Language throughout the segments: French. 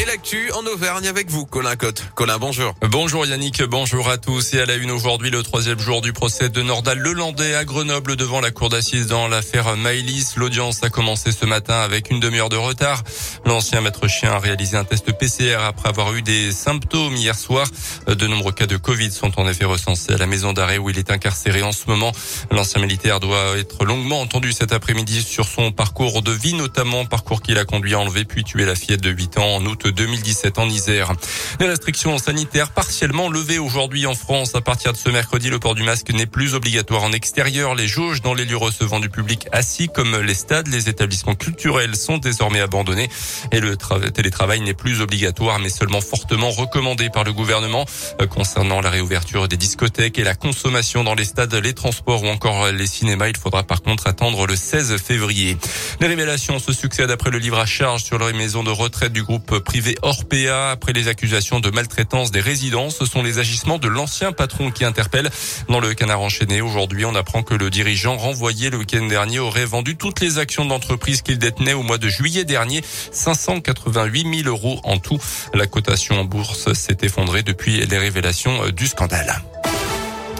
Et l'actu en Auvergne avec vous, Colin Cotte. Colin, bonjour. Bonjour Yannick, bonjour à tous. Et à la une aujourd'hui, le troisième jour du procès de Nordal Lelandais à Grenoble devant la cour d'assises dans l'affaire Maïlis. L'audience a commencé ce matin avec une demi-heure de retard. L'ancien maître chien a réalisé un test PCR après avoir eu des symptômes hier soir. De nombreux cas de Covid sont en effet recensés à la maison d'arrêt où il est incarcéré en ce moment. L'ancien militaire doit être longuement entendu cet après-midi sur son parcours de vie, notamment parcours qu'il a conduit à enlever puis tuer la fillette de 8 ans en août 2017 en Isère. Les restrictions sanitaires partiellement levées aujourd'hui en France. À partir de ce mercredi, le port du masque n'est plus obligatoire en extérieur. Les jauges dans les lieux recevant du public assis comme les stades, les établissements culturels sont désormais abandonnés et le télétravail n'est plus obligatoire mais seulement fortement recommandé par le gouvernement euh, concernant la réouverture des discothèques et la consommation dans les stades, les transports ou encore les cinémas. Il faudra par contre attendre le 16 février. Les révélations se succèdent après le livre à charge sur les maisons de retraite du groupe privé Orpea après les accusations de maltraitance des résidents. Ce sont les agissements de l'ancien patron qui interpellent. Dans le canard enchaîné, aujourd'hui, on apprend que le dirigeant renvoyé le week-end dernier aurait vendu toutes les actions d'entreprise qu'il détenait au mois de juillet dernier, 588 000 euros en tout. La cotation en bourse s'est effondrée depuis les révélations du scandale.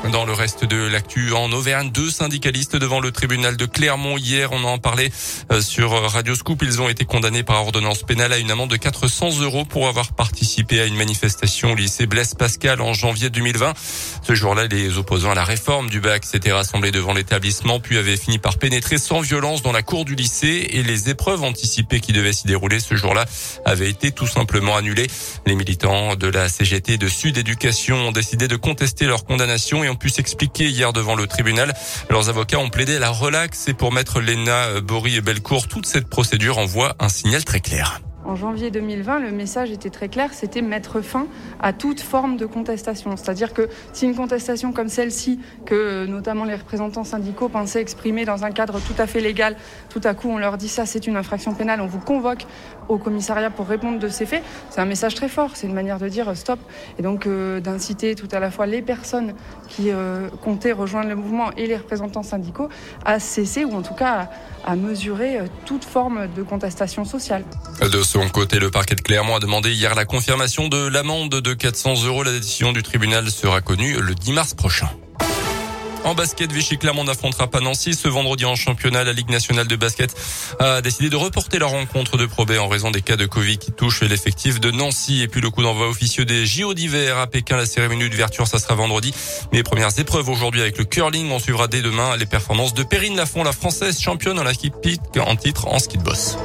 Dans le reste de l'actu en Auvergne, deux syndicalistes devant le tribunal de Clermont hier, on en parlait euh, sur Radio Scoop, ils ont été condamnés par ordonnance pénale à une amende de 400 euros pour avoir participé à une manifestation au lycée Blaise Pascal en janvier 2020. Ce jour-là, les opposants à la réforme du bac s'étaient rassemblés devant l'établissement puis avaient fini par pénétrer sans violence dans la cour du lycée et les épreuves anticipées qui devaient s'y dérouler ce jour-là avaient été tout simplement annulées. Les militants de la CGT de Sud Éducation ont décidé de contester leur condamnation ont pu s'expliquer hier devant le tribunal. Leurs avocats ont plaidé la relaxe et pour mettre Léna, Bory et Belcourt, toute cette procédure envoie un signal très clair. En janvier 2020, le message était très clair, c'était mettre fin à toute forme de contestation. C'est-à-dire que si une contestation comme celle-ci, que notamment les représentants syndicaux pensaient exprimer dans un cadre tout à fait légal, tout à coup on leur dit ça c'est une infraction pénale, on vous convoque au commissariat pour répondre de ces faits, c'est un message très fort, c'est une manière de dire stop et donc euh, d'inciter tout à la fois les personnes qui euh, comptaient rejoindre le mouvement et les représentants syndicaux à cesser ou en tout cas à, mesurer euh, toute forme de contestation sociale. Son côté, le parquet de Clermont a demandé hier la confirmation de l'amende de 400 euros. La décision du tribunal sera connue le 10 mars prochain. En basket, Vichy Clermont n'affrontera pas Nancy ce vendredi en championnat. La Ligue nationale de basket a décidé de reporter la rencontre de Pro en raison des cas de Covid qui touchent l'effectif de Nancy. Et puis le coup d'envoi officieux des JO d'hiver à Pékin. La cérémonie d'ouverture, ça sera vendredi. Mais les premières épreuves aujourd'hui avec le curling. On suivra dès demain les performances de Perrine Lafont, la française championne en la en titre en ski de boss.